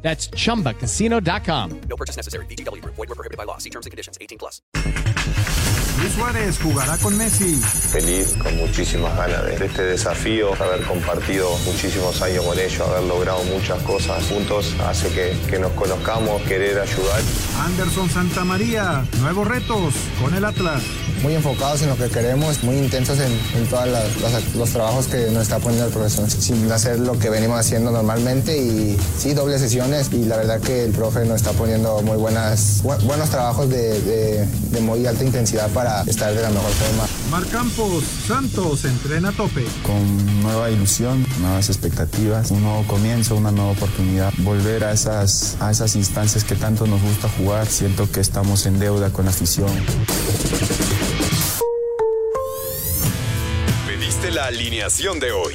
That's chumbacasino.com. No purchase necessary. BGW. Void were prohibited by law. See terms and conditions. 18 plus. Luis Suárez jugará con Messi. Feliz, con muchísimas ganas de este desafío, haber compartido muchísimos años con ellos, haber logrado muchas cosas juntos, hace que, que nos conozcamos, querer ayudar. Anderson Santamaría, nuevos retos con el Atlas. Muy enfocados en lo que queremos, muy intensos en, en todos los trabajos que nos está poniendo el profesor, sin hacer lo que venimos haciendo normalmente y sí, dobles y la verdad que el profe nos está poniendo muy buenas, bu buenos trabajos de, de, de muy alta intensidad para estar de la mejor forma. Mar Campos, Santos entrena a tope. Con nueva ilusión, nuevas expectativas, un nuevo comienzo, una nueva oportunidad. Volver a esas, a esas instancias que tanto nos gusta jugar. Siento que estamos en deuda con la afición. Pediste la alineación de hoy.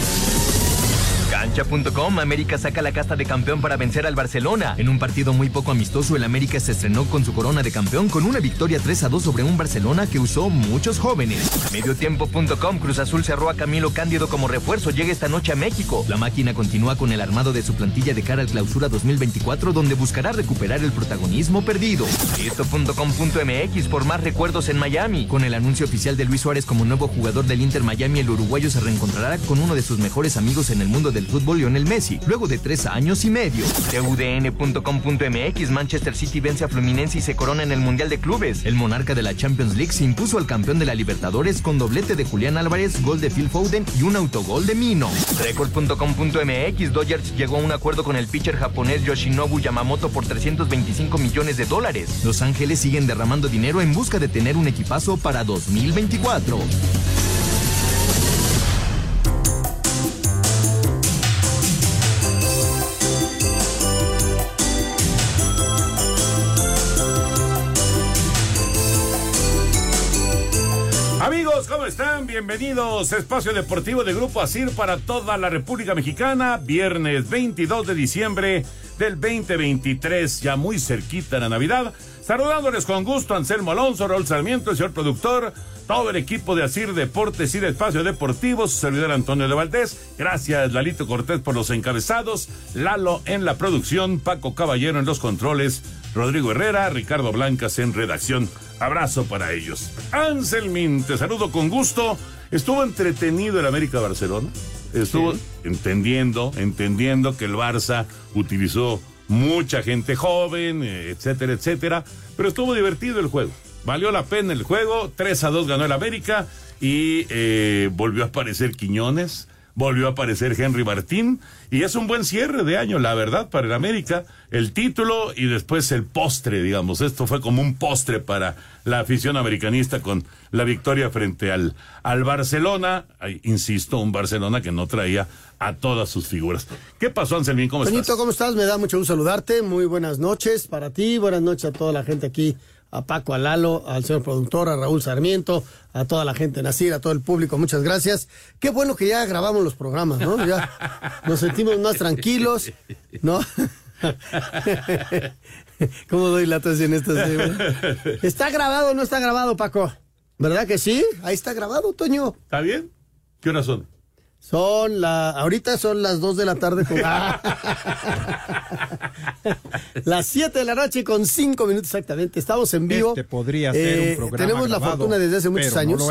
Cancha.com, América saca la casta de campeón para vencer al Barcelona. En un partido muy poco amistoso, el América se estrenó con su corona de campeón con una victoria 3 a 2 sobre un Barcelona que usó muchos jóvenes. Mediotiempo.com, Cruz Azul cerró a Camilo Cándido como refuerzo, llega esta noche a México. La máquina continúa con el armado de su plantilla de cara al clausura 2024, donde buscará recuperar el protagonismo perdido. Esto.com.mx, por más recuerdos en Miami. Con el anuncio oficial de Luis Suárez como nuevo jugador del Inter Miami, el uruguayo se reencontrará con uno de sus mejores amigos en el mundo del fútbol Lionel Messi, luego de tres años y medio. TUDN.com.mx Manchester City vence a Fluminense y se corona en el Mundial de Clubes. El monarca de la Champions League se impuso al campeón de la Libertadores con doblete de Julián Álvarez, gol de Phil Foden y un autogol de Mino. Record.com.mx Dodgers llegó a un acuerdo con el pitcher japonés Yoshinobu Yamamoto por 325 millones de dólares. Los Ángeles siguen derramando dinero en busca de tener un equipazo para 2024. ¿Cómo están? Bienvenidos Espacio Deportivo de Grupo ASIR para toda la República Mexicana. Viernes 22 de diciembre del 2023, ya muy cerquita la Navidad. Saludándoles con gusto Anselmo Alonso, Raúl Sarmiento, el señor productor, todo el equipo de ASIR Deportes y de Espacio Deportivo, su servidor Antonio de Valdés. Gracias, Lalito Cortés, por los encabezados. Lalo en la producción, Paco Caballero en los controles, Rodrigo Herrera, Ricardo Blancas en redacción. Abrazo para ellos. Anselmin, te saludo con gusto. Estuvo entretenido el América Barcelona. Estuvo sí. entendiendo, entendiendo que el Barça utilizó mucha gente joven, etcétera, etcétera. Pero estuvo divertido el juego. Valió la pena el juego. 3 a 2 ganó el América y eh, volvió a aparecer Quiñones. Volvió a aparecer Henry Martín y es un buen cierre de año, la verdad, para el América. El título y después el postre, digamos. Esto fue como un postre para la afición americanista con la victoria frente al, al Barcelona. Ay, insisto, un Barcelona que no traía a todas sus figuras. ¿Qué pasó, Anselmín? ¿Cómo Benito, estás? ¿cómo estás? Me da mucho gusto saludarte. Muy buenas noches para ti, buenas noches a toda la gente aquí a Paco, a Lalo, al señor productor, a Raúl Sarmiento, a toda la gente Nacir, a todo el público, muchas gracias. Qué bueno que ya grabamos los programas, ¿no? Ya nos sentimos más tranquilos, ¿no? ¿Cómo doy latas en estas? ¿Está grabado o no está grabado, Paco? ¿Verdad que sí? Ahí está grabado, Toño. ¿Está bien? ¿Qué horas son? Son la, ahorita son las 2 de la tarde con las 7 de la noche con 5 minutos exactamente. Estamos en vivo. Este podría ser un programa Tenemos la fortuna desde hace muchos no años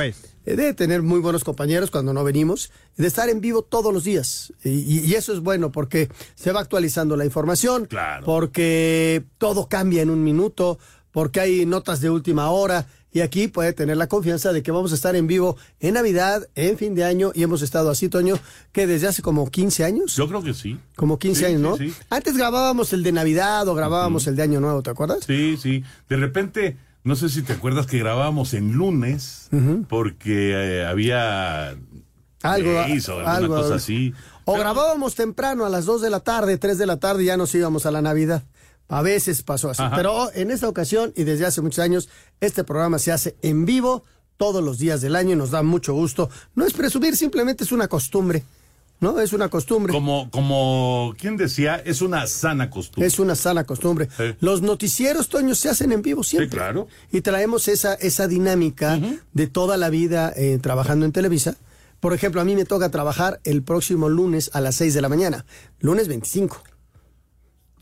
eh, de tener muy buenos compañeros cuando no venimos, de estar en vivo todos los días. Y, y- y eso es bueno porque se va actualizando la información, porque todo cambia en un minuto, porque hay notas de última hora. Y aquí puede tener la confianza de que vamos a estar en vivo en Navidad, en fin de año, y hemos estado así, Toño, que desde hace como 15 años. Yo creo que sí. Como 15 Sí, años, ¿no? sí. Antes grabábamos el de Navidad o grabábamos el de Año Nuevo, ¿te acuerdas? Sí, sí. De repente, no sé si te acuerdas que grabábamos en lunes porque eh, había Algo, leyes o alguna algo. cosa así. O grabábamos temprano a las 2 de la tarde, 3 de la tarde y ya nos íbamos a la Navidad. A veces pasó así. Ajá. Pero en esta ocasión y desde hace muchos años, este programa se hace en vivo todos los días del año y nos da mucho gusto. No es presumir, simplemente es una costumbre. ¿No? Es una costumbre. Como, como, ¿quién decía? Es una sana costumbre. Es una sana costumbre. Los noticieros, Toño, se hacen en vivo siempre. Sí, claro. Y traemos esa, esa dinámica de toda la vida eh, trabajando en Televisa. Por ejemplo, a mí me toca trabajar el próximo lunes a las 6 de la mañana. Lunes 25.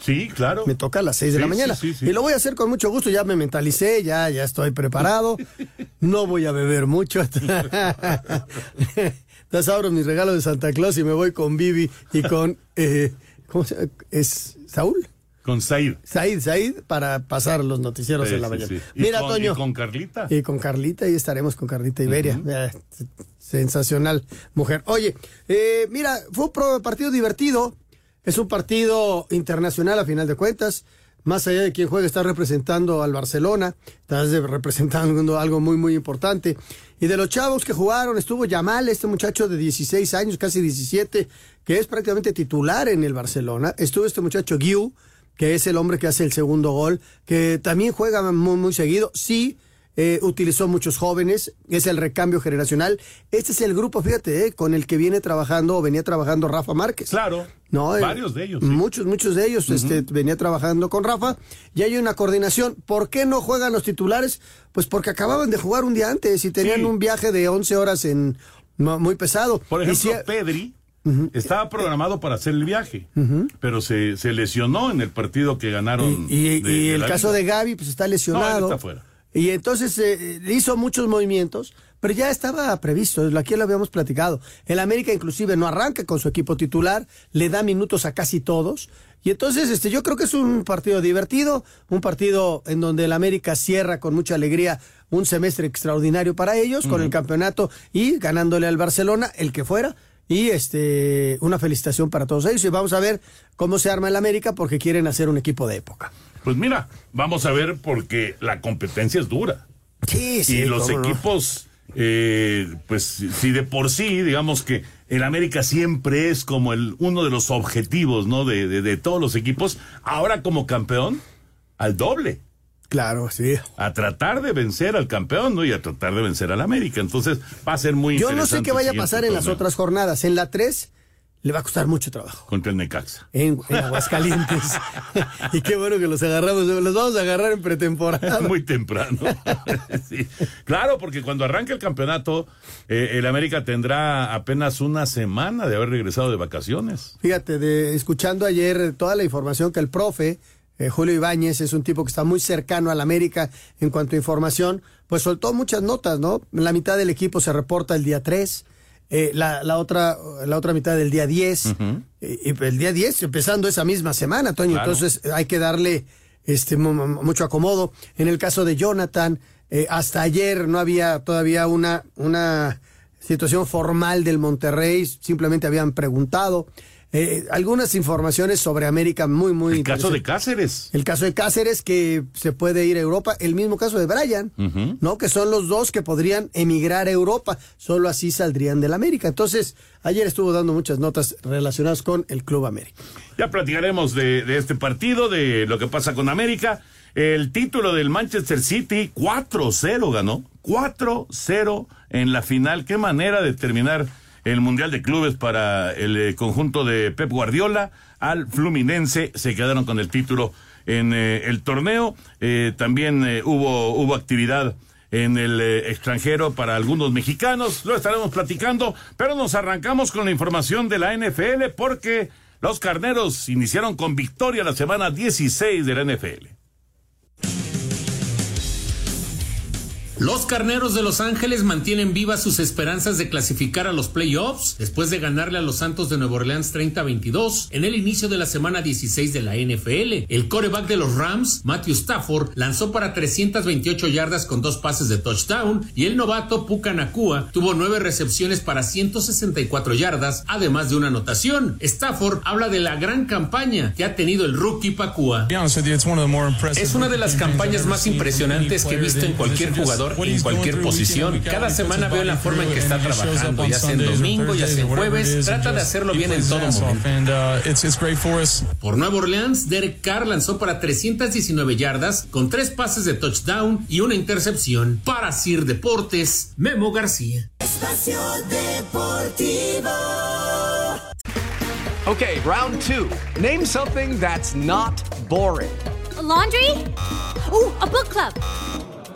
Sí, claro. Me toca a las 6 de Sí, la mañana. sí, sí. Y lo voy a hacer con mucho gusto. Ya me mentalicé, ya, ya estoy preparado. No voy a beber mucho. Entonces abro mis regalos de Santa Claus y me voy con Vivi y con... eh, ¿Cómo se llama? ¿Es Saúl? Con Said. Said, Said, para pasar los noticieros Sí, en la mañana. sí. Mira, con- Toño. y con Carlita. Y con Carlita, y estaremos con Carlita Iberia. Eh, sensacional mujer. Oye, eh, mira, fue un partido divertido. Es un partido internacional a final de cuentas. Más allá de quien juega, está representando al Barcelona. Está representando algo muy, muy importante. Y de los chavos que jugaron, estuvo Yamal, este muchacho de 16 años, casi 17, que es prácticamente titular en el Barcelona. Estuvo este muchacho Guiu, que es el hombre que hace el segundo gol, que también juega muy, muy seguido. Sí, eh, utilizó muchos jóvenes, es el recambio generacional. Este es el grupo, fíjate, eh, con el que viene trabajando o venía trabajando Rafa Márquez. Claro. No, eh, Varios de ellos. sí. Muchos, muchos de ellos este, venía trabajando con Rafa y hay una coordinación. ¿Por qué no juegan los titulares? Pues porque acababan de jugar un día antes y tenían Sí. un viaje de 11 horas en muy pesado. Por ejemplo, si- Pedri estaba programado para hacer el viaje, pero se, se lesionó en el partido que ganaron. Y, de- y de el caso liga. de Gaby, pues está No, él lesionado. está fuera. Y entonces eh, hizo muchos movimientos, pero ya estaba previsto, aquí lo habíamos platicado. El América inclusive no arranca con su equipo titular, le da minutos a casi todos. Y entonces este, yo creo que es un partido divertido, un partido en donde el América cierra con mucha alegría un semestre extraordinario para ellos, con el campeonato y ganándole al Barcelona, el que fuera. Y este una felicitación para todos ellos. Y vamos a ver cómo se arma el América porque quieren hacer un equipo de época. Pues mira, vamos a ver porque la competencia es dura. Sí, sí. y los no. equipos, eh, pues si de por sí, digamos que el América siempre es como el uno de los objetivos, ¿no? De, de, de todos los equipos. Ahora como campeón, al doble. Claro, sí. A tratar de vencer al campeón, ¿no? Y a tratar de vencer al América. Entonces va a ser muy Yo no sé interesante qué vaya a pasar en las otras jornadas. En la 3 le va a costar mucho trabajo. Contra el Necaxa. En, en Aguascalientes. y qué bueno que los agarramos. Los vamos a agarrar en pretemporada. Muy temprano. Sí. Claro, porque cuando arranque el campeonato, eh, el América tendrá apenas una semana de haber regresado de vacaciones. Fíjate, de, escuchando ayer toda la información que el profe, eh, Julio Ibáñez, es un tipo que está muy cercano al América en cuanto a información, pues soltó muchas notas, ¿no? La mitad del equipo se reporta el día 3. Eh, la, la otra la otra mitad del día 10 y, y el día 10 empezando esa misma semana Toño Claro. entonces hay que darle este mu- mu- mucho acomodo. En el caso de Jonathan eh, hasta ayer no había todavía una una situación formal del Monterrey simplemente habían preguntado Eh, algunas informaciones sobre América muy muy El caso de. Cáceres. el caso de Cáceres que se puede ir a Europa el mismo caso de Brian. ¿no? Que son los dos que podrían emigrar a Europa. Solo así saldrían del América. Entonces, ayer estuvo dando muchas notas relacionadas con el Club América. Ya platicaremos de, de este partido, de lo que pasa con América. El título del Manchester City, 4-0 ganó. 4-0 en la final. Qué manera de terminar el Mundial de Clubes para el eh, conjunto de Pep Guardiola. Al Fluminense se quedaron con el título en eh, el torneo. Eh, también hubo, hubo actividad en el extranjero para algunos mexicanos. Lo estaremos platicando, pero nos arrancamos con la información de la NFL porque los carneros iniciaron con victoria la semana 16 de la NFL. Los Carneros de Los Ángeles mantienen vivas sus esperanzas de clasificar a los playoffs después de ganarle a los Santos de Nueva Orleans 30-22 en el inicio de la semana 16 de la NFL. El coreback de los Rams, Matthew Stafford, lanzó para 328 yardas con dos pases de touchdown y el novato Puka Nakua tuvo nueve recepciones para 164 yardas, además de una anotación. Stafford habla de la gran campaña que ha tenido el rookie Pakua. Es una de las campañas más impresionantes que he visto en cualquier jugador en cualquier posición. Cada semana veo la forma en que está trabajando, ya sea en domingo, ya sea en jueves, trata de hacerlo bien en todo momento. Por Nueva Orleans, Derek Carr lanzó para 319 yardas con tres pases de touchdown y una intercepción. Para Sir Deportes, Memo García. Espacio Deportivo. Okay, round two. Name something that's not boring. laundry? Ooh, a book club.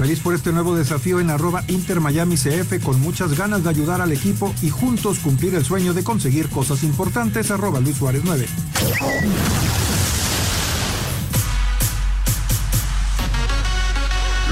Feliz por este nuevo desafío en arroba Inter Miami CF con muchas ganas de ayudar al equipo y juntos cumplir el sueño de conseguir cosas importantes arroba Luis Suárez 9.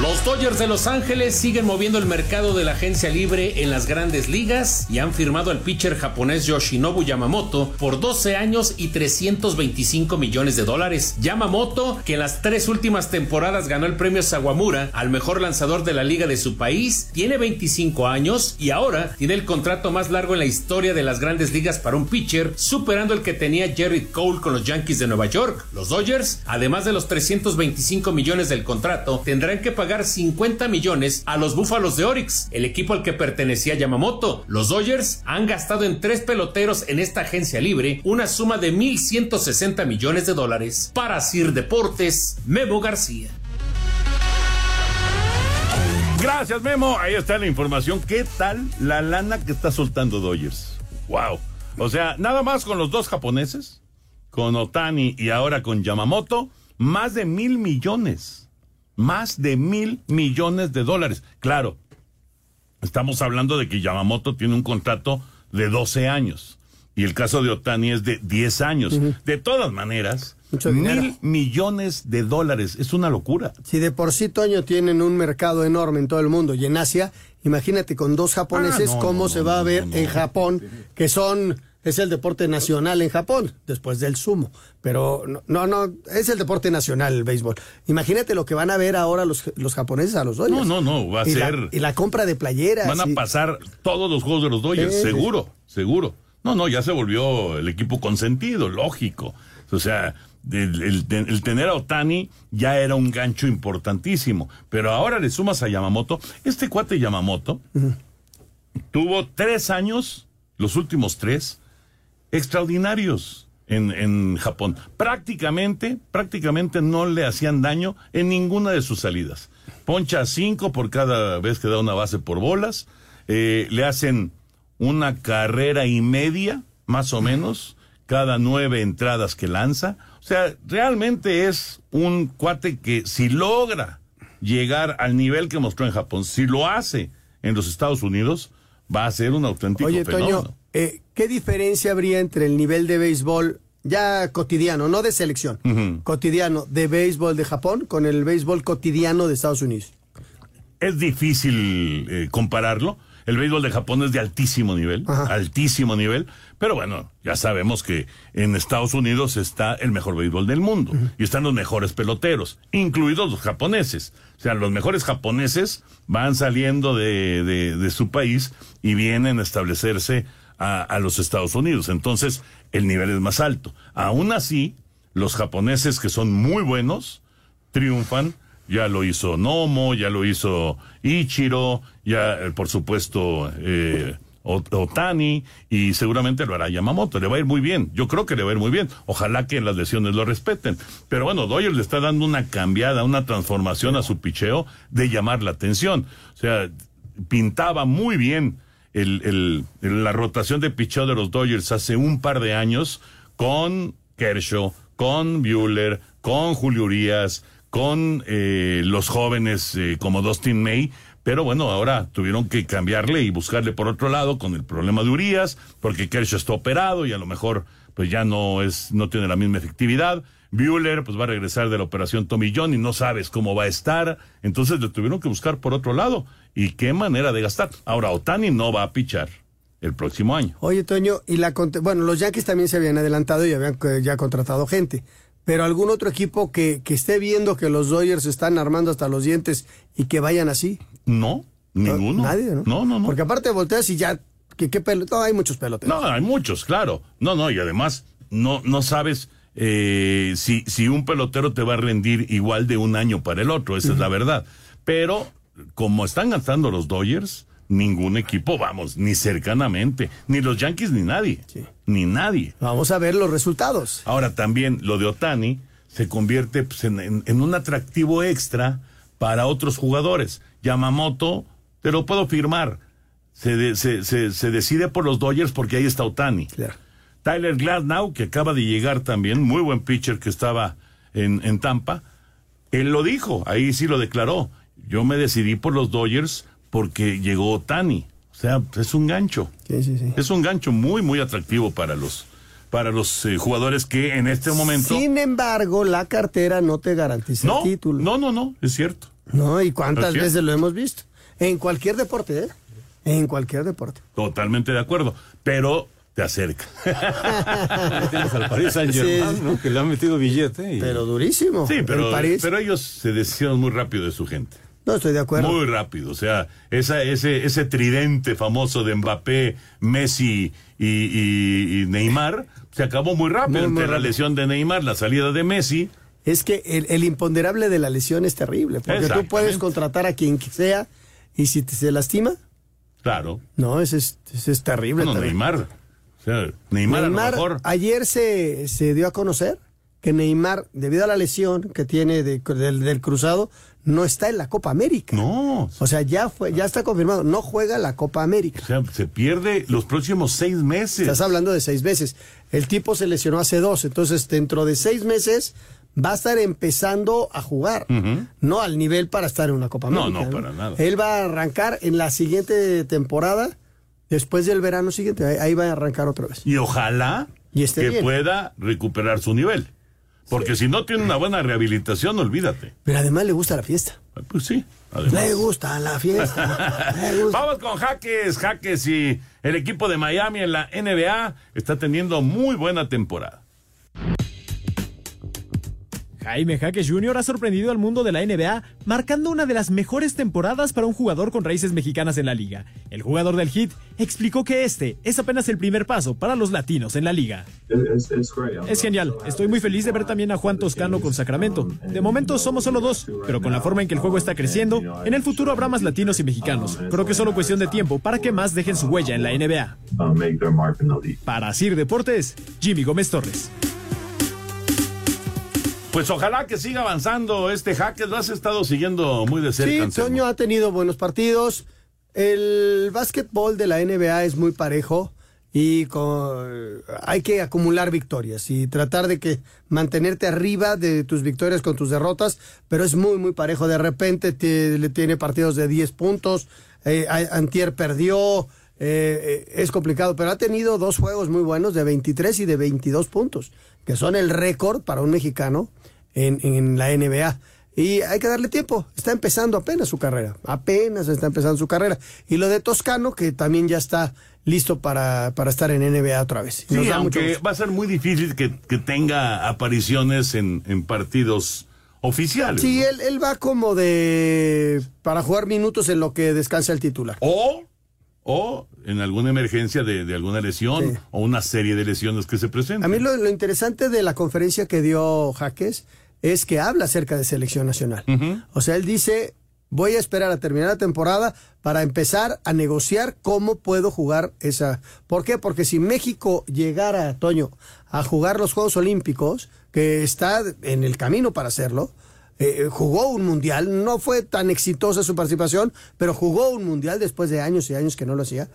Los Dodgers de Los Ángeles siguen moviendo el mercado de la agencia libre en las grandes ligas y han firmado al pitcher japonés Yoshinobu Yamamoto por 12 años y 325 millones de dólares. Yamamoto, que en las tres últimas temporadas ganó el premio Sawamura al mejor lanzador de la liga de su país, tiene 25 años y ahora tiene el contrato más largo en la historia de las grandes ligas para un pitcher, superando el que tenía Jerry Cole con los Yankees de Nueva York. Los Dodgers, además de los 325 millones del contrato, tendrán que pagar 50 millones a los Búfalos de Orix, el equipo al que pertenecía Yamamoto. Los Dodgers han gastado en tres peloteros en esta agencia libre una suma de 1.160 millones de dólares. Para Sir Deportes, Memo García. Gracias, Memo. Ahí está la información. ¿Qué tal la lana que está soltando Dodgers? Wow. O sea, nada más con los dos japoneses, con Otani y ahora con Yamamoto, más de mil millones más de mil millones de dólares. Claro, estamos hablando de que Yamamoto tiene un contrato de 12 años y el caso de Otani es de 10 años. De todas maneras, mil millones de dólares, es una locura. Si de por sí Toño tienen un mercado enorme en todo el mundo y en Asia, imagínate con dos japoneses Ah, no, cómo no, se va a ver en. Japón, que son es el deporte nacional en Japón, después del sumo. Pero no, no, es el deporte nacional el béisbol. Imagínate lo que van a ver ahora los, los japoneses a los Dodgers. No, no, no, va a y la- ser- y la compra de playeras. Van a y- pasar todos los juegos de los Dodgers, Sí, sí, seguro, seguro. No, no, ya se volvió el equipo consentido, lógico. O sea, el, el- el tener a Otani ya era un gancho importantísimo. Pero ahora le sumas a Yamamoto. Este cuate Yamamoto tuvo tres años, los últimos tres, extraordinarios en, en Japón. Prácticamente, prácticamente no le hacían daño en ninguna de sus salidas. Poncha cinco por cada vez que da una base por bolas. Eh, le hacen una carrera y media, más o menos, cada nueve entradas que lanza. O sea, realmente es un cuate que si logra llegar al nivel que mostró en Japón, si lo hace en los Estados Unidos, va a ser un auténtico Oye, fenómeno. Toño, eh, ¿qué diferencia habría entre el nivel de béisbol ya cotidiano, no de selección, cotidiano de béisbol de Japón con el béisbol cotidiano de Estados Unidos? Es difícil eh, compararlo. El béisbol de Japón es de altísimo nivel, altísimo nivel, pero bueno, ya sabemos que en Estados Unidos está el mejor béisbol del mundo y están los mejores peloteros, incluidos los japoneses. O sea, los mejores japoneses van saliendo de, de- de su país y vienen a establecerse a, los Estados Unidos. Entonces, el nivel es más alto. Aún así, los japoneses que son muy buenos, triunfan. Ya lo hizo Nomo, ya lo hizo Ichiro, ya eh, por supuesto eh, Otani y seguramente lo hará Yamamoto. Le va a ir muy bien. Yo creo que le va a ir muy bien. Ojalá que las lesiones lo respeten. Pero bueno, Dodgers le está dando una cambiada, una transformación a su picheo de llamar la atención. O sea, pintaba muy bien el, la rotación de picheo de los Dodgers hace un par de años con Kershaw, con Bueller, con Julio Urias, con eh, los jóvenes eh, como Dustin May. Pero bueno, ahora tuvieron que cambiarle y buscarle por otro lado con el problema de Urias, porque Kershaw está operado y a lo mejor pues ya no es, no tiene la misma efectividad. Bueller pues va a regresar de la operación Tommy John y no sabes cómo va a estar. Entonces le tuvieron que buscar por otro lado. Y qué manera de gastar. Ahora, Otani no va a pichar el próximo año. Oye, Toño, y la bueno, los Yankees también se habían adelantado y habían eh, ya contratado gente. Pero algún otro equipo que, que esté viendo que los Dodgers están armando hasta los dientes y que vayan así. No, ninguno. Nadie, ¿no? No, no, no. Porque aparte volteas y ya, que qué pelo, no, hay muchos peloteros. No, hay muchos, claro. No, no, y además no, no sabes eh, si, si un pelotero te va a rendir igual de un año para el otro, esa es la verdad. Pero como están gastando los Dodgers, ningún equipo, vamos, ni cercanamente, ni los Yankees ni nadie, ni nadie. Vamos a ver los resultados. Ahora también lo de Otani se convierte pues, en, en- en un atractivo extra para otros jugadores. Yamamoto, te lo puedo firmar, se, de- se, se- se decide por los Dodgers porque ahí está Otani. Tyler Glasnow, que acaba de llegar también, muy buen pitcher que estaba en, en Tampa, él lo dijo, ahí sí lo declaró. Yo me decidí por los Dodgers porque llegó Otani. O sea, es un gancho. Es un gancho muy, muy atractivo para los, para los eh, jugadores que en este momento. Sin embargo, la cartera no te garantiza No, el título. No, no, no, es cierto. No, y cuántas veces lo hemos visto. En cualquier deporte, ¿eh? En cualquier deporte. Totalmente de acuerdo. Pero te acerca. Tienes al Paris Saint Germain, Sí. ¿no? Que le han metido billete. y- Pero durísimo. Sí, pero, El París. pero ellos se deshicieron muy rápido de su gente. No estoy de acuerdo. Muy rápido. O sea, esa, ese, ese tridente famoso de Mbappé, Messi y, y- y Neymar se acabó muy rápido. Muy, muy Entre la lesión de Neymar, la salida de Messi. Es que el, el imponderable de la lesión es terrible, porque tú puedes contratar a quien sea y si te, se lastima, Claro. no, ese es, ese es terrible. Bueno, terrible. Neymar. O sea, Neymar, a lo mejor. ayer se, se dio a conocer que Neymar, debido a la lesión que tiene de- del, del cruzado, no está en la Copa América. No. O sea, ya fue, ya está confirmado, no juega la Copa América. O sea, se pierde los próximos seis meses. Estás hablando de seis veces. El tipo se lesionó hace dos, entonces dentro de seis meses va a estar empezando a jugar. No al nivel para estar en una Copa No, América. no, para nada. Él va a arrancar en la siguiente temporada, después del verano siguiente, ahí, ahí va a arrancar otra vez. Y ojalá Y que bien. pueda recuperar su nivel. Porque si no tiene una buena rehabilitación, olvídate. Pero además le gusta la fiesta. Pues sí, además. Le gusta la fiesta. gusta. Vamos con Jaques, Jaques y el equipo de Miami en la NBA está teniendo muy buena temporada. Jaime Jaques Jr. ha sorprendido al mundo de la NBA, marcando una de las mejores temporadas para un jugador con raíces mexicanas en la liga. El jugador del Heat explicó que este es apenas el primer paso para los latinos en la liga. Es genial, estoy muy feliz de ver también a Juan Toscano con Sacramento. De momento somos solo dos, pero con la forma en que el juego está creciendo, en el futuro habrá más latinos y mexicanos. Creo que es solo cuestión de tiempo para que más dejen su huella en la NBA. Para Sir Deportes, Jimmy Gómez Torres. Pues ojalá que siga avanzando este Jaques. Lo has estado siguiendo muy de cerca. Sí, Anselmo. Toño ha tenido buenos partidos. El básquetbol de la NBA es muy parejo y con- hay que acumular victorias y tratar de que mantenerte arriba de tus victorias con tus derrotas, pero es muy, muy parejo. De repente te- le tiene partidos de 10 puntos, eh, Antier perdió, eh, eh, es complicado, pero ha tenido dos juegos muy buenos de 23 y de 22 puntos, que son el récord para un mexicano en, en la NBA. Y hay que darle tiempo. Está empezando apenas su carrera. Apenas está empezando su carrera. Y lo de Toscano, que también ya está listo para, para estar en NBA otra vez. Sí, da aunque va a ser muy difícil que, que tenga apariciones en, en partidos oficiales. Sí, él, él va como de... para jugar minutos en lo que descansa el titular. O, o en alguna emergencia de, de alguna lesión o una serie de lesiones que se presentan. A mí lo, lo interesante de la conferencia que dio Jaques es que habla acerca de selección nacional. O sea, él dice, Voy a esperar a terminar la temporada para empezar a negociar cómo puedo jugar esa. ¿Por qué? Porque si México llegara, Toño, a jugar los Juegos Olímpicos, que está en el camino para hacerlo, eh, jugó un mundial, no fue tan exitosa su participación, pero jugó un mundial después de años y años que no lo hacía.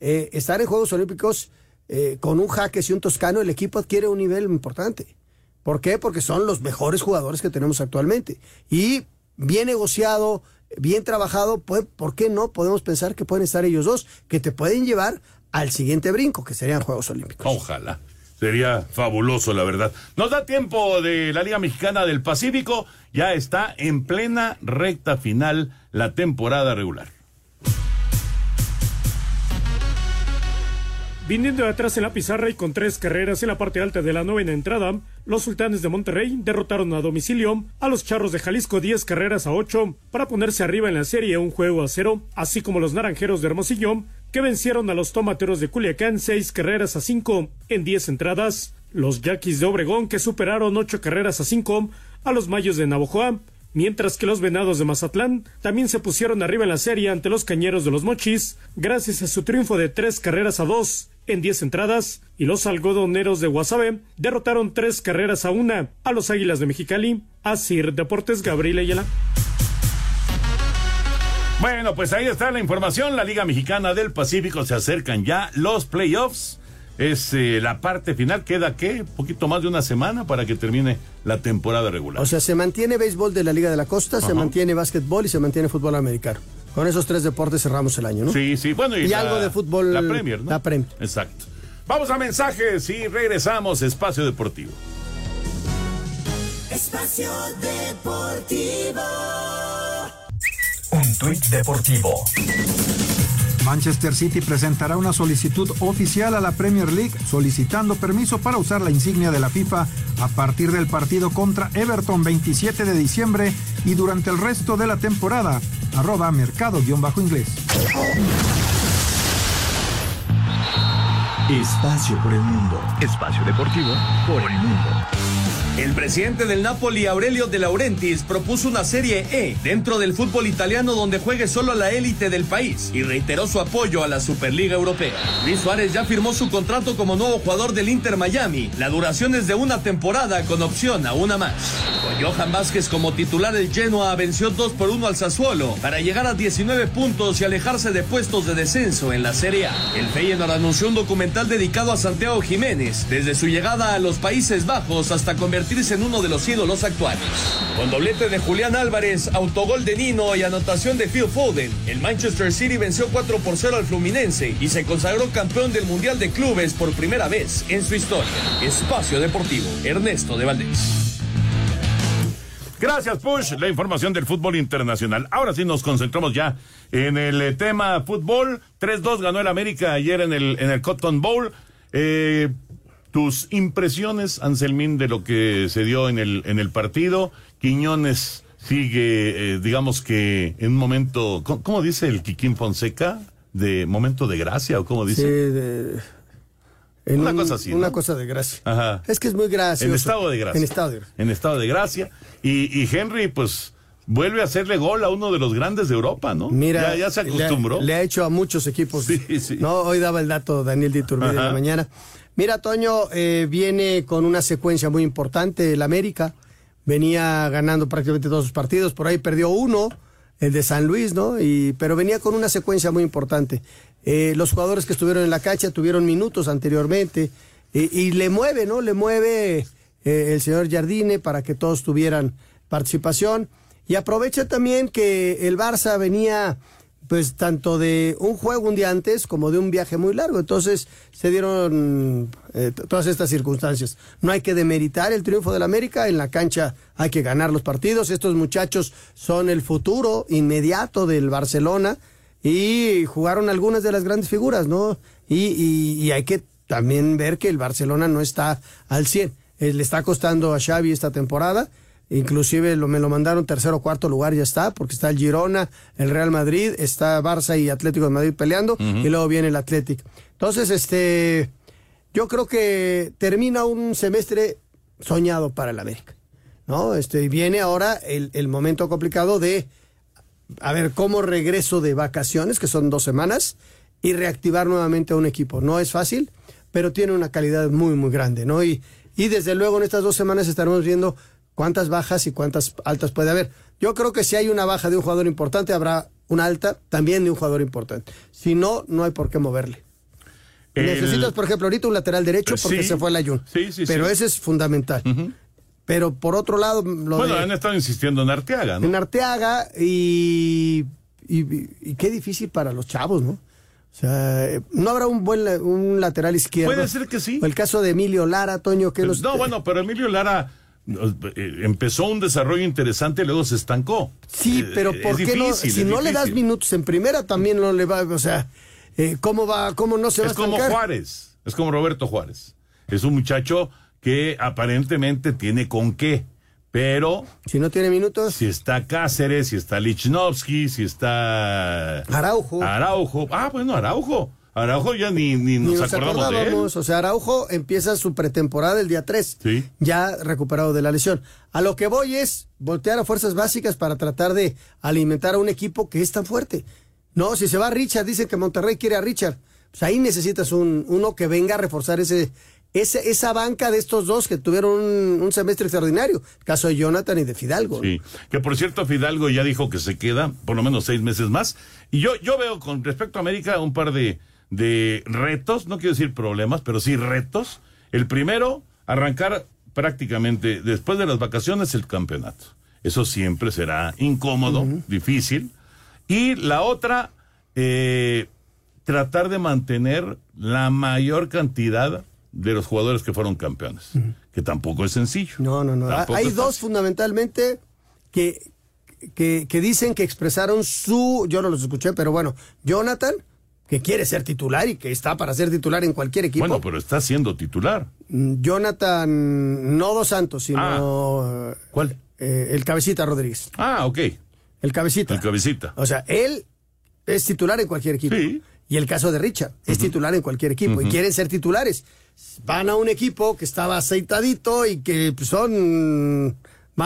Eh, estar en Juegos Olímpicos eh, con un Jaques y un Toscano, el equipo adquiere un nivel importante. ¿Por qué? Porque son los mejores jugadores que tenemos actualmente. Y bien negociado, bien trabajado, pues, ¿por qué no podemos pensar que pueden estar ellos dos, que te pueden llevar al siguiente brinco, que serían Juegos Olímpicos? Ojalá. Sería fabuloso, la verdad. Nos da tiempo de la Liga Mexicana del Pacífico. Ya está en plena recta final la temporada regular. Viniendo de atrás en la pizarra y con tres carreras en la parte alta de la novena entrada, los sultanes de Monterrey derrotaron a domicilio a los charros de Jalisco 10 carreras a 8 para ponerse arriba en la serie un juego a cero, así como los naranjeros de Hermosillo que vencieron a los tomateros de Culiacán 6 carreras a 5 en 10 entradas, los yaquis de Obregón que superaron 8 carreras a 5 a los mayos de Navojoa, mientras que los venados de Mazatlán también se pusieron arriba en la serie ante los cañeros de los Mochis, gracias a su triunfo de 3 carreras a 2 en 10 entradas, y los algodoneros de Guasave derrotaron 3 carreras a 1 a los Águilas de Mexicali, Sir Deportes Gabriel Ayala. Bueno, pues ahí está la información. La Liga Mexicana del Pacífico se acercan ya los playoffs. Es eh, la parte final. ¿Queda qué? Un poquito más de una semana para que termine la temporada regular. O sea, se mantiene béisbol de la Liga de la Costa, se mantiene básquetbol y se mantiene fútbol americano. Con esos tres deportes cerramos el año, ¿no? Sí, sí. Bueno, y, Y la- algo de fútbol. La Premier, ¿no? La Premier. Exacto. Vamos a mensajes y regresamos. Espacio Deportivo. Espacio Deportivo. Tuit deportivo. Manchester City presentará una solicitud oficial a la Premier League solicitando permiso para usar la insignia de la FIFA a partir del partido contra Everton 27 de diciembre y durante el resto de la temporada. Arroba mercado-inglés. Espacio por el mundo. Espacio deportivo por el mundo. El presidente del Napoli, Aurelio De Laurentiis, propuso una Serie E dentro del fútbol italiano donde juegue solo la élite del país y reiteró su apoyo a la Superliga Europea. Luis Suárez ya firmó su contrato como nuevo jugador del Inter Miami. La duración es de una temporada con opción a una más. Con Johan Vázquez como titular, el Genoa venció 2 por 1 al Sassuolo para llegar a 19 puntos y alejarse de puestos de descenso en la Serie A. El Feyenoord anunció un documental dedicado a Santiago Jiménez, desde su llegada a los Países Bajos hasta convertirse en uno de los ídolos actuales. Con doblete de Julián Álvarez, autogol de Nino y anotación de Phil Foden, el Manchester City venció 4 por 0 al Fluminense y se consagró campeón del Mundial de Clubes por primera vez en su historia. Espacio Deportivo, Ernesto de Valdés. Gracias, Push. La información del fútbol internacional. Ahora sí nos concentramos ya en el eh, tema fútbol. 3-2 ganó el América ayer en el, en el Cotton Bowl. Eh, tus impresiones, Anselmín, de lo que se dio en el, en el partido. Quiñones sigue, eh, digamos que en un momento, ¿cómo, cómo dice el Quiquín Fonseca? ¿De momento de gracia o cómo dice? Sí, de- en Una un- cosa así, Una ¿no? cosa de gracia. Ajá. Es que es muy gracioso. En estado de gracia. En estado de gracia. En estado de gracia. Y, y Henry, pues, vuelve a hacerle gol a uno de los grandes de Europa, ¿no? Mira, ya, ya se le- acostumbró. Le, ha hecho a muchos equipos. No, hoy daba el dato Daniel de Iturbide en la mañana. Mira, Toño, eh, viene con una secuencia muy importante el América. Venía ganando prácticamente todos sus partidos. Por ahí perdió uno, el de San Luis, ¿no? Y, pero venía con una secuencia muy importante. Eh, los jugadores que estuvieron en la cancha tuvieron minutos anteriormente. Y, y le mueve, ¿no? Le mueve eh, el señor Jardine para que todos tuvieran participación. Y aprovecha también que el Barça venía pues tanto de un juego un día antes como de un viaje muy largo. Entonces se dieron eh, todas estas circunstancias. No hay que demeritar el triunfo del América, en la cancha hay que ganar los partidos. Estos muchachos son el futuro inmediato del Barcelona y jugaron algunas de las grandes figuras, ¿no? Y, y- y hay que también ver que el Barcelona no está al 100. Eh, le está costando a Xavi esta temporada. Inclusive lo, me lo mandaron tercero o cuarto lugar, ya está, porque está el Girona, el Real Madrid, está Barça y Atlético de Madrid peleando, y luego viene el Atlético. Entonces, este, yo creo que termina un semestre soñado para el América, ¿no? Este, y viene ahora el, el momento complicado de a ver, cómo regreso de vacaciones, que son dos semanas, y reactivar nuevamente a un equipo. No es fácil, pero tiene una calidad muy, muy grande, ¿no? Y, y desde luego en estas dos semanas estaremos viendo cuántas bajas y cuántas altas puede haber. Yo creo que si hay una baja de un jugador importante, habrá una alta también de un jugador importante. Si no, no hay por qué moverle. El- Necesitas, por ejemplo, ahorita un lateral derecho Eh, porque sí. se fue el Ayun. Sí, sí, Pero ese es fundamental. Pero por otro lado, lo Bueno, de- han estado insistiendo en Arteaga, ¿no? en Arteaga y, y, y qué difícil para los chavos, ¿no? O sea, no habrá un buen un lateral izquierdo. Puede ser que sí. O el caso de Emilio Lara, Toño, que los No, bueno, pero Emilio Lara empezó un desarrollo interesante y luego se estancó. Sí, Eh, pero es ¿por qué no? Si es no le das minutos en primera, también no le va, o sea, eh, ¿cómo va, cómo no se va Es a como estancar? Juárez, es como Roberto Juárez. Es un muchacho que aparentemente tiene con qué, pero Si no tiene minutos, si está Cáceres, si está Lichnowsky, si está Araujo. Araujo, ah, bueno, Araujo. Araujo ya ni, ni Ni nos, acordamos de él. acordábamos, o sea, Araujo empieza su pretemporada el día 3, Sí. ya recuperado de la lesión. A lo que voy es voltear a fuerzas básicas para tratar de alimentar a un equipo que es tan fuerte. No, si se va Richard, dicen que Monterrey quiere a Richard. Pues ahí necesitas un, uno que venga a reforzar ese, ese, esa banca de estos dos que tuvieron un, un semestre extraordinario. El caso de Jonathan y de Fidalgo. Sí, que por cierto Fidalgo ya dijo que se queda por lo menos seis meses más. Y yo, yo veo con respecto a América un par de, de retos, no quiero decir problemas, pero sí retos. El primero, arrancar prácticamente después de las vacaciones el campeonato. Eso siempre será incómodo, difícil. Y la otra, eh, tratar de mantener la mayor cantidad de los jugadores que fueron campeones, que tampoco es sencillo. No, no, no. Tampoco Hay dos fácil. fundamentalmente que, que, que dicen que expresaron su, yo no los escuché, pero bueno, Jonathan, que quiere ser titular y que está para ser titular en cualquier equipo. Bueno, pero está siendo titular. Mm, Jonathan, no Dos Santos, sino... ¿Cuál? eh, el Cabecita Rodríguez. Ah, ok. El Cabecita. El cabecita. O sea, él es titular en cualquier equipo. Y el caso de Richard, es titular en cualquier equipo. Y quieren ser titulares. Van a un equipo que estaba aceitadito y que pues, son,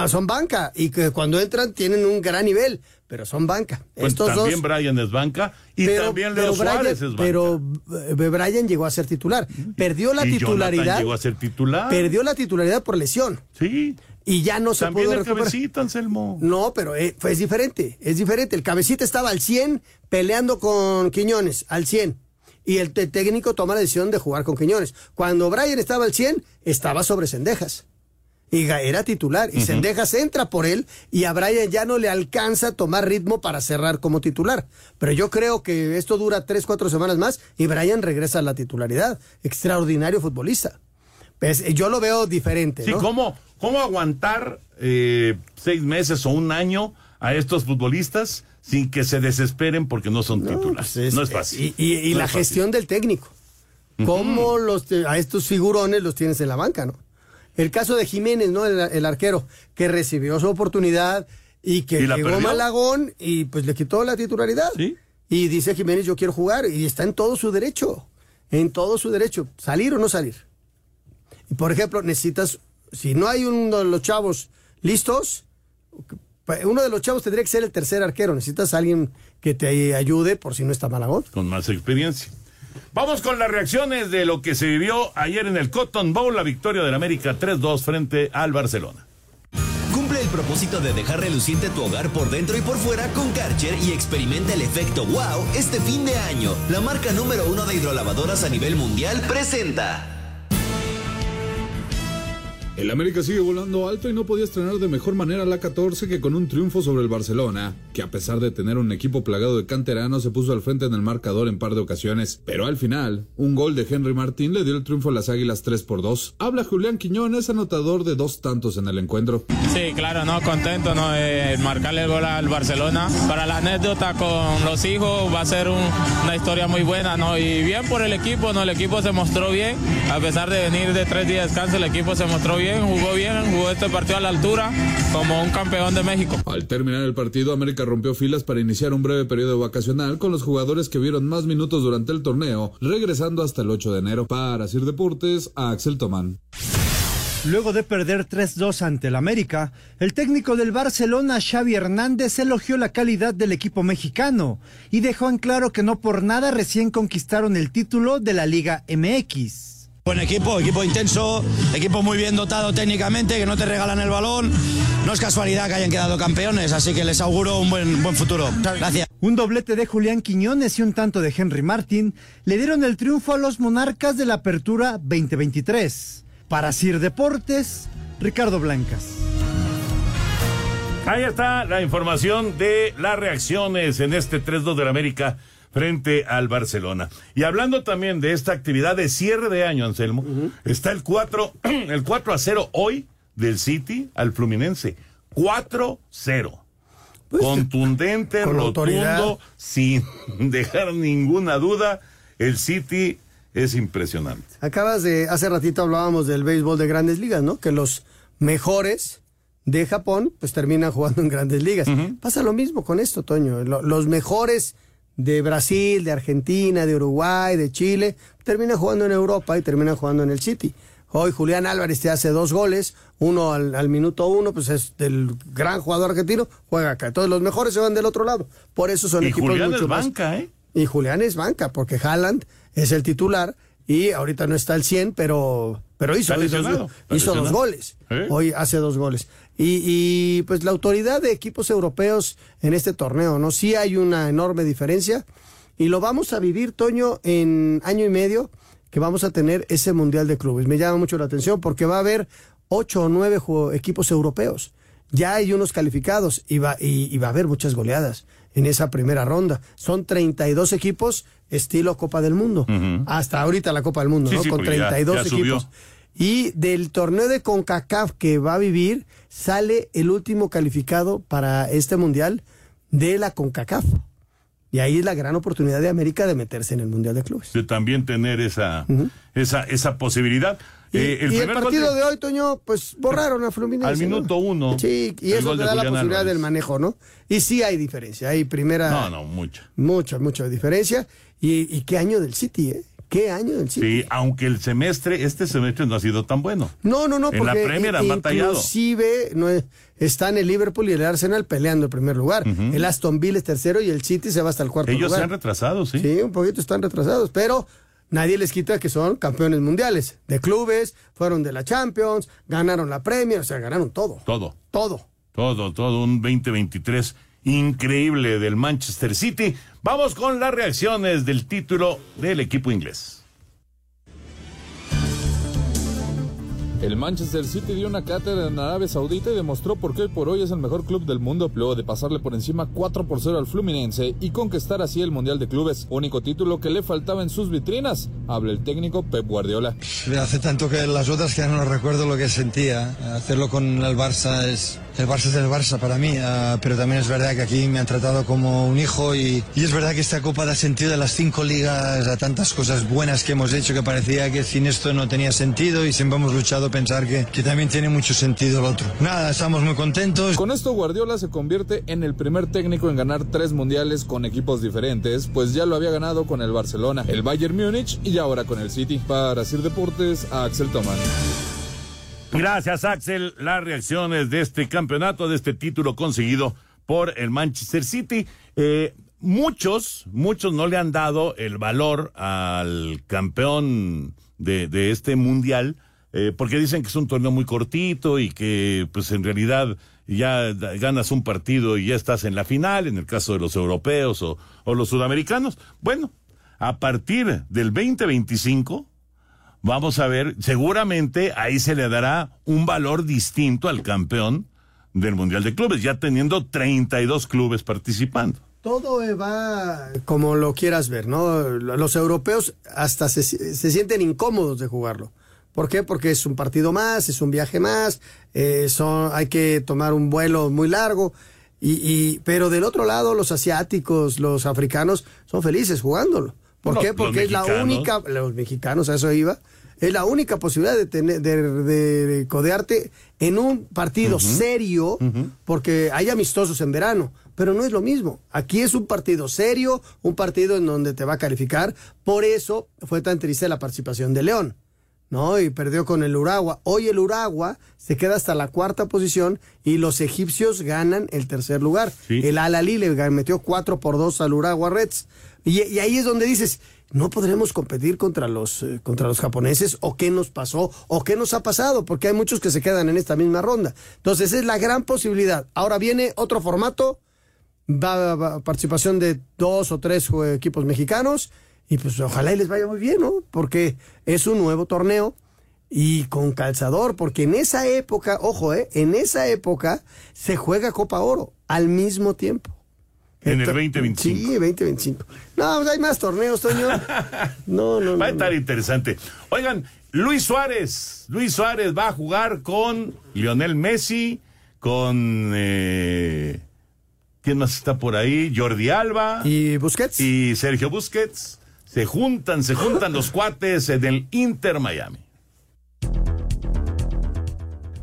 son banca. Y que cuando entran tienen un gran nivel, pero son banca. Pues Estos también dos. Brian es banca y también Leo Brian- Suárez es banca. pero eh, Brian llegó a ser titular. Perdió la Y Jonathan titularidad. llegó a ser titular. Perdió la titularidad por lesión. Sí. Y ya no se También pudo el recuperar. cabecita, Anselmo. No, pero eh, fue, es diferente, es diferente. El cabecita estaba al 100 peleando con Quiñones, al 100. Y el técnico toma la decisión de jugar con Quiñones. Cuando Brian estaba al 100, estaba sobre Cendejas. Y era titular. Y Ujú. Cendejas entra por él y a Brian ya no le alcanza a tomar ritmo para cerrar como titular. Pero yo creo que esto dura tres, cuatro semanas más y Brian regresa a la titularidad. Extraordinario futbolista. Pues, eh, yo lo veo diferente. Sí, ¿no? ¿cómo, cómo aguantar eh, seis meses o un año a estos futbolistas sin que se desesperen porque no son titulares? no es fácil. Y, y- y No la fácil. gestión del técnico. ¿Cómo los a estos figurones los tienes en la banca, no? El caso de Jiménez, ¿no? El, el arquero, que recibió su oportunidad y que ¿Y llegó? Malagón y pues le quitó la titularidad. Y dice Jiménez, yo quiero jugar. Y está en todo su derecho. En todo su derecho. Salir o no salir. Y por ejemplo, necesitas, si no hay uno de los chavos listos, uno de los chavos tendría que ser el tercer arquero. Necesitas a alguien que te ayude por si no está Malagón. Con más experiencia. Vamos con las reacciones de lo que se vivió ayer en el Cotton Bowl, la victoria del América 3-2 frente al Barcelona. Cumple el propósito de dejar reluciente tu hogar por dentro y por fuera con Karcher y experimenta el efecto wow este fin de año. La marca número uno de hidrolavadoras a nivel mundial presenta. El América sigue volando alto y no podía estrenar de mejor manera la 14 que con un triunfo sobre el Barcelona, que a pesar de tener un equipo plagado de canteranos se puso al frente en el marcador en par de ocasiones, pero al final, un gol de Henry Martín le dio el triunfo a las Águilas 3 por 2. Habla Julián Quiñones, anotador de dos tantos en el encuentro. Sí, claro, no, contento, ¿no? Marcarle el gol al Barcelona. Para la anécdota con los hijos va a ser un- una historia muy buena, ¿no? Y bien por el equipo, ¿no? El equipo se mostró bien, a pesar de venir de tres días de descanso, el equipo se mostró bien, jugó bien, jugó este partido a la altura como un campeón de México. Al terminar el partido, América rompió filas para iniciar un breve periodo vacacional con los jugadores que vieron más minutos durante el torneo, regresando hasta el 8 de enero. Para Sir Deportes, a Axel Tomán. Luego de perder 3-2 ante el América, el técnico del Barcelona, Xavi Hernández, elogió la calidad del equipo mexicano y dejó en claro que no por nada recién conquistaron el título de la Liga MX. Buen equipo, equipo intenso, equipo muy bien dotado técnicamente, que no te regalan el balón. No es casualidad que hayan quedado campeones, así que les auguro un buen, buen futuro. Gracias. Un doblete de Julián Quiñones y un tanto de Henry Martin le dieron el triunfo a los monarcas de la Apertura 2023. Para Sir Deportes, Ricardo Blancas. Ahí está la información de las reacciones en este 3-2 del América frente al Barcelona. Y hablando también de esta actividad de cierre de año, Anselmo, está el 4, el 4 a 0 hoy del City al Fluminense. 4-0. Contundente, con autoridad. rotundo, sin dejar ninguna duda. El City es impresionante. Acabas de, hace ratito hablábamos del béisbol de grandes ligas, ¿no? Que los mejores de Japón, pues terminan jugando en grandes ligas. Pasa lo mismo con esto, Toño. Lo- los mejores de Brasil, de Argentina, de Uruguay, de Chile, terminan jugando en Europa y terminan jugando en el City. Hoy Julián Álvarez te hace dos goles, uno al, al minuto uno, pues es del gran jugador argentino, juega acá. Entonces los mejores se van del otro lado. Por eso son Y equipos Julián mucho es más- banca, ¿eh? y Julián es banca, porque Haaland es el titular y ahorita no está al 100, pero, pero hizo, hizo, hizo dos goles. ¿Eh? Hoy hace dos goles. Y, y, pues la autoridad de equipos europeos en este torneo, ¿no? Sí hay una enorme diferencia y lo vamos a vivir, Toño, en año y medio que vamos a tener ese Mundial de Clubes. Me llama mucho la atención porque va a haber ocho o nueve equipos europeos. Ya hay unos calificados y va, y, y va a haber muchas goleadas en esa primera ronda. Son 32 equipos estilo Copa del Mundo. Hasta ahorita la Copa del Mundo, Sí, ¿no? sí, Con porque ya- 32 ya subió. equipos. Y del torneo de CONCACAF que va a vivir, sale el último calificado para este mundial de la CONCACAF. Y ahí es la gran oportunidad de América de meterse en el Mundial de Clubes. De también tener esa, esa, esa posibilidad. Y, Eh, y el gol partido de- hoy, Toño, pues borraron a Fluminense. Al ¿no? minuto uno, Sí, y eso te da la posibilidad Álvarez. del manejo, ¿no? Y sí hay diferencia, hay primera... No, no, mucha. Mucha, mucha diferencia. Y, y qué año del City, ¿eh? ¿Qué año del City? Sí, aunque el semestre, este semestre no ha sido tan bueno. No, no, no, En la porque Premier han i- batallado. inclusive no es- están el Liverpool y el Arsenal peleando el primer lugar. El Aston Villa es tercero y el City se va hasta el cuarto Ellos lugar. se han retrasado, sí. Sí, un poquito están retrasados, pero nadie les quita que son campeones mundiales de clubes, fueron de la Champions, ganaron la Premier, o sea, ganaron todo, Todo. todo. Todo, todo un 2023 increíble del Manchester City. Vamos con las reacciones del título del equipo inglés. El Manchester City dio una cátedra en Arabia Saudita y demostró por qué hoy por hoy es el mejor club del mundo, luego de pasarle por encima 4 por 0 al Fluminense y conquistar así el Mundial de Clubes, único título que le faltaba en sus vitrinas. Habla el técnico Pep Guardiola. Hace tanto que las otras que ya no recuerdo lo que sentía. Hacerlo con el Barça es. El Barça es el Barça para mí, ah, pero también es verdad que aquí me han tratado como un hijo y, y es verdad que esta Copa da sentido a las cinco ligas, a tantas cosas buenas que hemos hecho que parecía que sin esto no tenía sentido y siempre hemos luchado pensar que, que también tiene mucho sentido el otro. Nada, estamos muy contentos. Con esto Guardiola se convierte en el primer técnico en ganar tres mundiales con equipos diferentes, pues ya lo había ganado con el Barcelona, el Bayern Múnich y ahora con el City. Para Sir Deportes, Axel Tomás. Gracias, Axel. Las reacciones de este campeonato, de este título conseguido por el Manchester City. Eh, muchos, muchos no le han dado el valor al campeón de, de este mundial, eh, porque dicen que es un torneo muy cortito y que, pues en realidad, ya ganas un partido y ya estás en la final, en el caso de los europeos o, o los sudamericanos. Bueno, a partir del 2025, vamos a ver, seguramente ahí se le dará un valor distinto al campeón del Mundial de Clubes, ya teniendo 32 clubes participando. Todo va como lo quieras ver, ¿no? Los europeos hasta se, se sienten incómodos de jugarlo. ¿Por qué? Porque es un partido más, es un viaje más, eh, son, hay que tomar un vuelo muy largo. Y, y- pero del otro lado, los asiáticos, los africanos, son felices jugándolo. ¿Por Los- qué? Porque es la única, los mexicanos, a eso iba, es la única posibilidad de, tener, de, de- de codearte en un partido serio, porque hay amistosos en verano, pero no es lo mismo. Aquí es un partido serio, un partido en donde te va a calificar. Por eso fue tan triste la participación de León. ¿No? Y perdió con el Uragua. Hoy el Uragua se queda hasta la cuarta posición y los egipcios ganan el tercer lugar. El Al-Ali le metió 4 por 2 al Uragua Reds. Y, y ahí es donde dices, no podremos competir contra los, eh, contra los japoneses o qué nos pasó o qué nos ha pasado, porque hay muchos que se quedan en esta misma ronda. Entonces es la gran posibilidad. Ahora viene otro formato, va, va- participación de dos o tres equipos mexicanos y pues ojalá y les vaya muy bien, ¿no? Porque es un nuevo torneo y con calzador, porque en esa época, ojo, ¿eh? En esa época se juega Copa Oro al mismo tiempo. En el Ento- 2025. Sí, 2025. No, pues hay más torneos, Toño. No, no, Va a no, estar interesante. Oigan, Luis Suárez. Luis Suárez va a jugar con Lionel Messi, con... eh, ¿Quién más está por ahí? Jordi Alba. Y Busquets. Y Sergio Busquets. Se juntan, se juntan los cuates en el Inter Miami.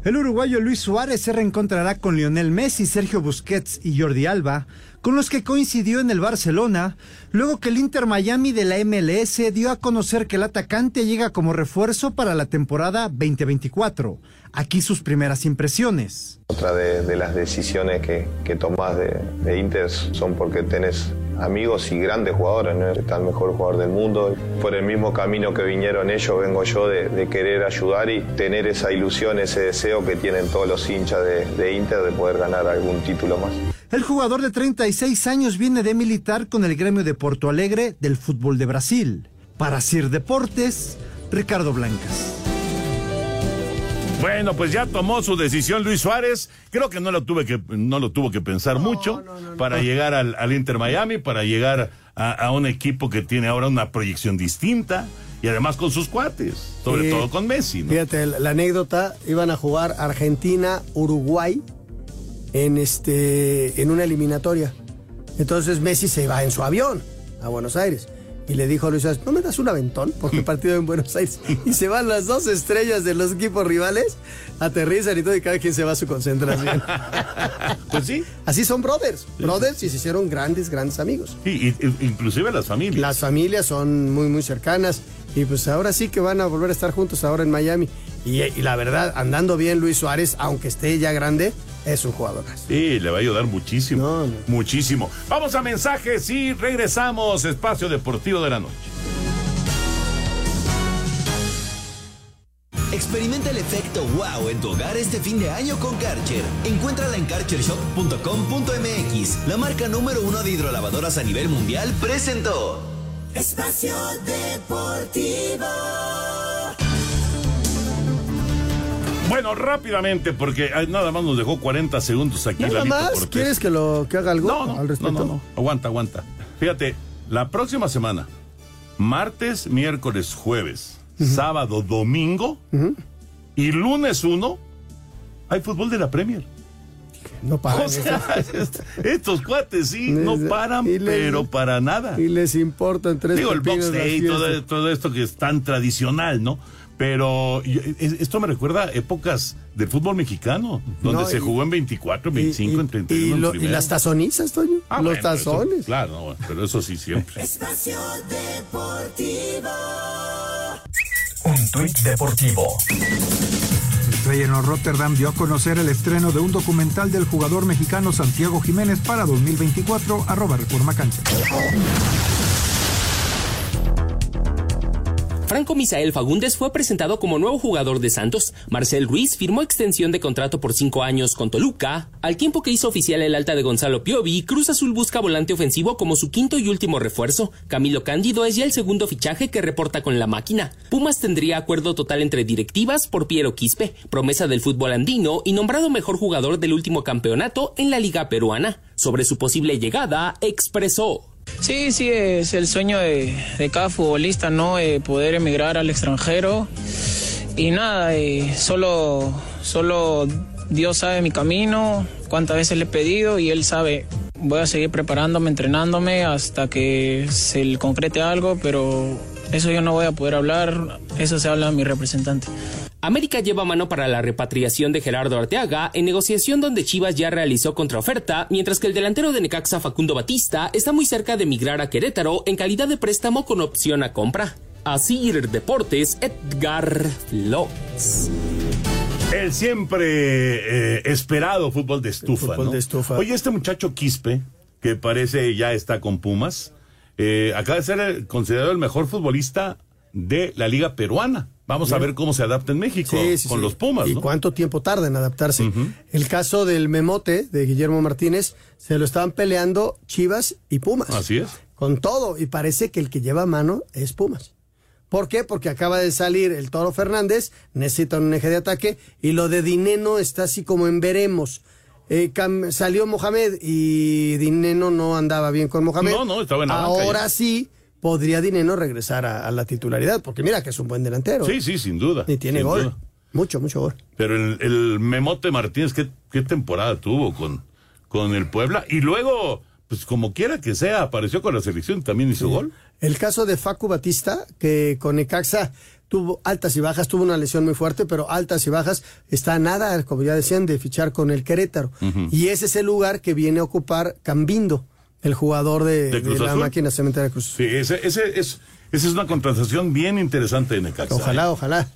El uruguayo Luis Suárez se reencontrará con Lionel Messi, Sergio Busquets y Jordi Alba, con los que coincidió en el Barcelona, luego que el Inter Miami de la MLS dio a conocer que el atacante llega como refuerzo para la temporada 2024. Aquí sus primeras impresiones. Otra de, de las decisiones que, que tomás de, de Inter son porque tenés amigos y grandes jugadores, ¿no? Está el mejor jugador del mundo. Por el mismo camino que vinieron ellos, vengo yo de, querer ayudar y tener esa ilusión, ese deseo que tienen todos los hinchas de, de Inter de poder ganar algún título más. El jugador de 36 años viene de militar con el gremio de Porto Alegre del fútbol de Brasil. Para Sir Deportes, Ricardo Blancas. Bueno, pues ya tomó su decisión Luis Suárez. Creo que no lo tuve que no lo tuvo que pensar mucho para llegar al, al Inter Miami, para llegar a, a un equipo que tiene ahora una proyección distinta y además con sus cuates, sobre Sí. todo con Messi. ¿no? Fíjate, la, la anécdota, iban a jugar Argentina, Uruguay en este en una eliminatoria. Entonces Messi se va en su avión a Buenos Aires y le dijo a Luis Suárez, ¿no me das un aventón? Porque el partido en Buenos Aires. Y se van las dos estrellas de los equipos rivales, aterrizan y todo, y cada quien se va a su concentración. Pues sí. Así son brothers, brothers y se hicieron grandes, grandes amigos. Sí, inclusive las familias. Las familias son muy, muy cercanas. Y pues ahora sí que van a volver a estar juntos ahora en Miami. Y, y la verdad, andando bien Luis Suárez, aunque esté ya grande, es un jugador. Sí, le va a ayudar muchísimo. Muchísimo. Vamos a mensajes y regresamos. Espacio Deportivo de la Noche. Experimenta el efecto wow en tu hogar este fin de año con Karcher. Encuéntrala en karchershop.com.mx. La marca número uno de hidrolavadoras a nivel mundial presentó. Espacio Deportivo. Bueno, rápidamente, porque nada más nos dejó 40 segundos aquí. Nada más. ¿quieres que, lo, que haga algo No, no, al respecto? no, no, no. Aguanta, aguanta. Fíjate, la próxima semana, martes, miércoles, jueves, sábado, domingo y lunes 1, hay fútbol de la Premier. No paran. O sea, est- estos cuates sí, no paran, les- pero para nada. Y les importan tres Digo, el box day, todo, fiestas. todo esto que es tan tradicional, ¿no? Pero esto me recuerda épocas del fútbol mexicano, donde No, se y- jugó en 24, en 25, en 31. Y, en lo- y primera. las tazonizas, Toño. Ah, Los bueno, eso- tazones. claro, no, pero eso sí siempre. Espacio Deportivo. Un tuit deportivo. Feyenoord Rotterdam dio a conocer el estreno de un documental del jugador mexicano Santiago Jiménez para 2024, arroba Reforma Cancha. Franco Misael Fagundes fue presentado como nuevo jugador de Santos. Marcel Ruiz firmó extensión de contrato por cinco años con Toluca. Al tiempo que hizo oficial el alta de Gonzalo Piovi, Cruz Azul busca volante ofensivo como su quinto y último refuerzo. Camilo Cándido es ya el segundo fichaje que reporta con la máquina. Pumas tendría acuerdo total entre directivas por Piero Quispe, promesa del fútbol andino y nombrado mejor jugador del último campeonato en la Liga Peruana. Sobre su posible llegada, expresó. Sí, sí, es el sueño de, cada futbolista, ¿no? Eh, poder emigrar al extranjero. Y nada, eh, solo, solo Dios sabe mi camino, cuántas veces le he pedido y Él sabe. Voy a seguir preparándome, entrenándome hasta que se concrete algo, pero eso yo no voy a poder hablar, eso se habla a mi representante. América lleva mano para la repatriación de Gerardo Arteaga en negociación donde Chivas ya realizó contraoferta, mientras que el delantero de Necaxa Facundo Batista está muy cerca de migrar a Querétaro en calidad de préstamo con opción a compra. Asir Deportes, Edgar Flores. El siempre eh, esperado fútbol de estufa. fútbol ¿no? de estufa. Oye, este muchacho Quispe, que parece ya está con Pumas, eh, acaba de ser el- considerado el mejor futbolista de la Liga Peruana. Vamos a ver cómo se adapta en México Sí, sí, con sí. los Pumas. ¿Y ¿no? cuánto tiempo tarda en adaptarse? El caso del Memote de Guillermo Martínez se lo estaban peleando Chivas y Pumas. Así es. Con todo. Y parece que el que lleva mano es Pumas. ¿Por qué? Porque acaba de salir el Toro Fernández, necesita un eje de ataque, y lo de Dineno está así como en veremos. Eh, salió Mohamed y Dineno no andaba bien con Mohamed. No, no, estaba en Ahora sí podría Dineno regresar a, a la titularidad, porque mira que es un buen delantero. Sí, sí, sin duda. Y tiene gol. duda. Mucho, mucho gol. Pero el, el Memote Martínez, ¿qué, qué temporada tuvo con, con el Puebla? Y luego, pues como quiera que sea, apareció con la selección y también hizo gol. El caso de Facu Batista, que con Necaxa tuvo altas y bajas, tuvo una lesión muy fuerte, pero altas y bajas, está a nada, como ya decían, de fichar con el Querétaro. Y ese es el lugar que viene a ocupar Cambindo, el jugador de, ¿De de Cruz la Azul? máquina cementera de Cruz. Sí, ese, ese es, esa es una contratación bien interesante de Necaxa. Ojalá, ojalá.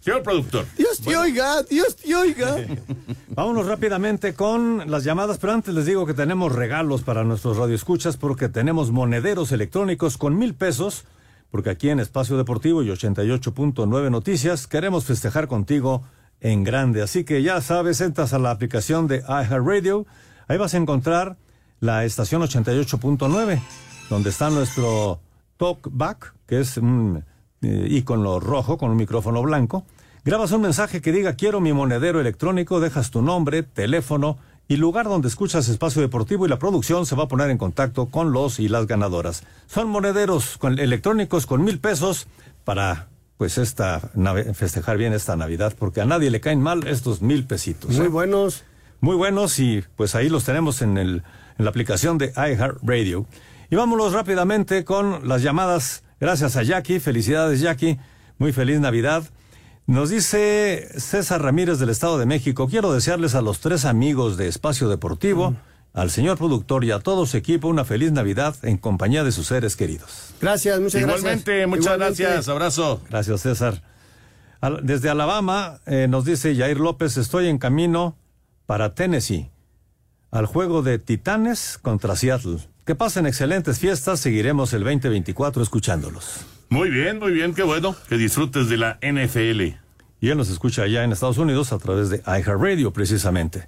Señor productor. Dios te oiga, Dios te oiga. Vámonos rápidamente con las llamadas, pero antes les digo que tenemos regalos para nuestros radioescuchas porque tenemos monederos electrónicos con mil pesos, porque aquí en Espacio Deportivo y 88.9 Noticias queremos festejar contigo en grande. Así que ya sabes, entras a la aplicación de iHeartRadio, ahí vas a encontrar la estación 88.9, donde está nuestro talkback, que es un eh, icono rojo con un micrófono blanco. Grabas un mensaje que diga quiero mi monedero electrónico, dejas tu nombre, teléfono y lugar donde escuchas Espacio Deportivo y la producción se va a poner en contacto con los y las ganadoras. Son monederos con- electrónicos con mil pesos para pues esta festejar bien esta Navidad, porque a nadie le caen mal estos mil pesitos. Muy ¿eh? buenos. Muy buenos y pues ahí los tenemos en, el, en la aplicación de iHeartRadio. Y vámonos rápidamente con las llamadas. Gracias a Jackie. Felicidades Jackie. Muy feliz Navidad. Nos dice César Ramírez del Estado de México. Quiero desearles a los tres amigos de Espacio Deportivo, al señor productor y a todo su equipo una feliz Navidad en compañía de sus seres queridos. Gracias, muchas Igualmente, gracias. muchas Igualmente. gracias. Abrazo. Gracias, César. Al- Desde Alabama eh, nos dice Jair López, estoy en camino para Tennessee, al juego de Titanes contra Seattle. Que pasen excelentes fiestas, seguiremos el 2024 escuchándolos. Muy bien, muy bien, qué bueno que disfrutes de la NFL. Y él nos escucha allá en Estados Unidos a través de iHeartRadio, precisamente.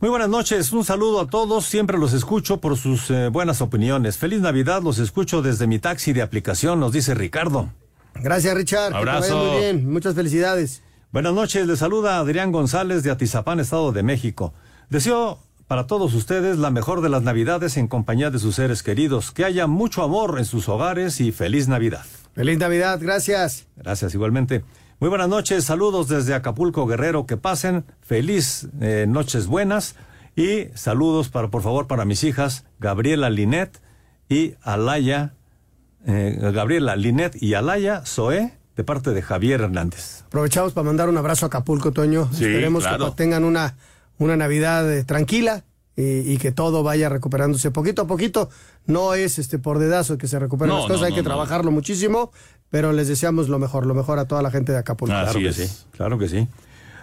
Muy buenas noches, un saludo a todos, siempre los escucho por sus eh, buenas opiniones. Feliz Navidad, los escucho desde mi taxi de aplicación, nos dice Ricardo. Gracias, Richard. que te Abrazo. muy bien. Muchas felicidades. Buenas noches, les saluda Adrián González de Atizapán, Estado de México. Deseo para todos ustedes la mejor de las Navidades en compañía de sus seres queridos, que haya mucho amor en sus hogares y feliz Navidad. Feliz Navidad, gracias. Gracias igualmente. Muy buenas noches, saludos desde Acapulco Guerrero, que pasen feliz eh, noches buenas y saludos para por favor para mis hijas Gabriela Linet y Alaya, eh, Gabriela Linet y Alaya Zoé de parte de Javier Hernández. Aprovechamos para mandar un abrazo a Acapulco, Toño. Sí, Esperemos claro. que tengan una, una Navidad eh, tranquila y, y que todo vaya recuperándose poquito a poquito. No es este por dedazo que se recuperen No, las cosas, no, hay que trabajarlo muchísimo, pero les deseamos lo mejor, lo mejor a toda la gente de Acapulco. claro que sí, claro que sí.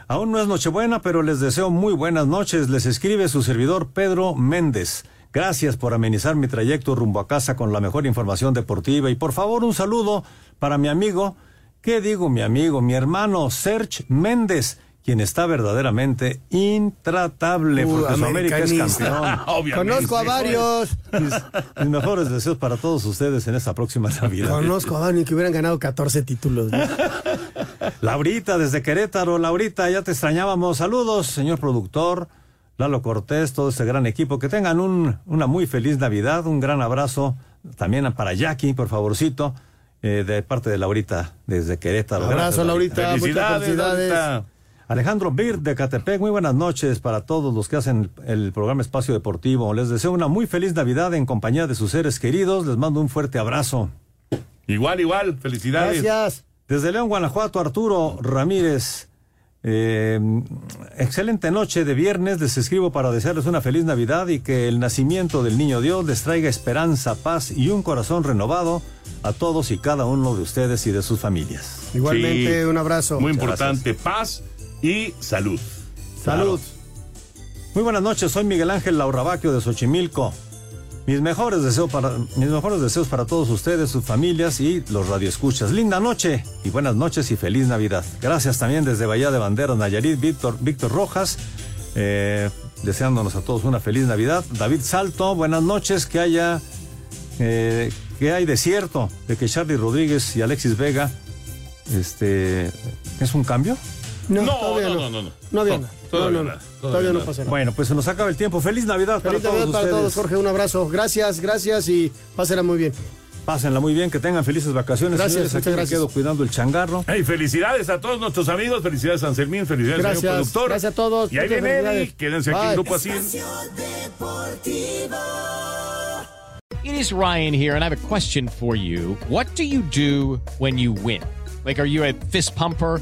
Aún no es Nochebuena, pero les deseo muy buenas noches. Les escribe su servidor Pedro Méndez. Gracias por amenizar mi trayecto rumbo a casa con la mejor información deportiva. Y por favor, un saludo para mi amigo, ¿qué digo mi amigo? Mi hermano Serge Méndez, quien está verdaderamente intratable Uh, porque su América es campeón. Obviamente. Conozco a varios. Mis, mis mejores deseos para todos ustedes en esta próxima Navidad. Conozco a varios que hubieran ganado 14 títulos. ¿no? Laurita, desde Querétaro, Laurita, ya te extrañábamos. Saludos, señor productor, Lalo Cortés, todo este gran equipo. Que tengan un, una muy feliz Navidad, un gran abrazo también para Jackie, por favorcito, eh, de parte de Laurita, desde Querétaro. Abrazo, Laurita, muchas felicidades. Alejandro Bir de Catepec, muy buenas noches para todos los que hacen el programa Espacio Deportivo. Les deseo una muy feliz Navidad en compañía de sus seres queridos. Les mando un fuerte abrazo. Igual, igual, felicidades. Desde León, Guanajuato, Arturo Ramírez Eh, excelente noche de viernes. Les escribo para desearles una feliz Navidad y que el nacimiento del Niño Dios les traiga esperanza, paz y un corazón renovado a todos y cada uno de ustedes y de sus familias. Igualmente, Sí. un abrazo. Muy Muchas importante, paz y salud. Salud. Muy buenas noches, soy Miguel Ángel Laurabaquio de Xochimilco. Mis mejores deseos para mis mejores deseos para todos ustedes, sus familias y los radioescuchas. Linda noche y buenas noches y feliz Navidad. Gracias también desde Bahía de Banderas, Nayarit, Víctor, Víctor Rojas, eh, deseándonos a todos una feliz Navidad. David Salto, buenas noches, que haya eh, que hay desierto de que Charlie Rodríguez y Alexis Vega, este, ¿es un cambio? No, No, todavía no, no. no, no, no. No había No, nada. todavía no, todavía Todavía no pasa nada. Bueno, pues se nos acaba el tiempo. Feliz Navidad Feliz para Navidad todos para ustedes. todos, Jorge. Un abrazo. Gracias, gracias y pásenla muy bien. Pásenla muy bien, que tengan felices vacaciones. Gracias, señores. Aquí me gracias. quedo cuidando el changarro. Hey, felicidades a todos nuestros amigos, felicidades a Anselmín, felicidades al señor Gracias. productor. Gracias a todos. Y ahí viene Eddie, quédense aquí en Bye. Grupo Asir. It is Ryan here, and I have a question for you. What do you do when you win? Like, are you a fist pumper?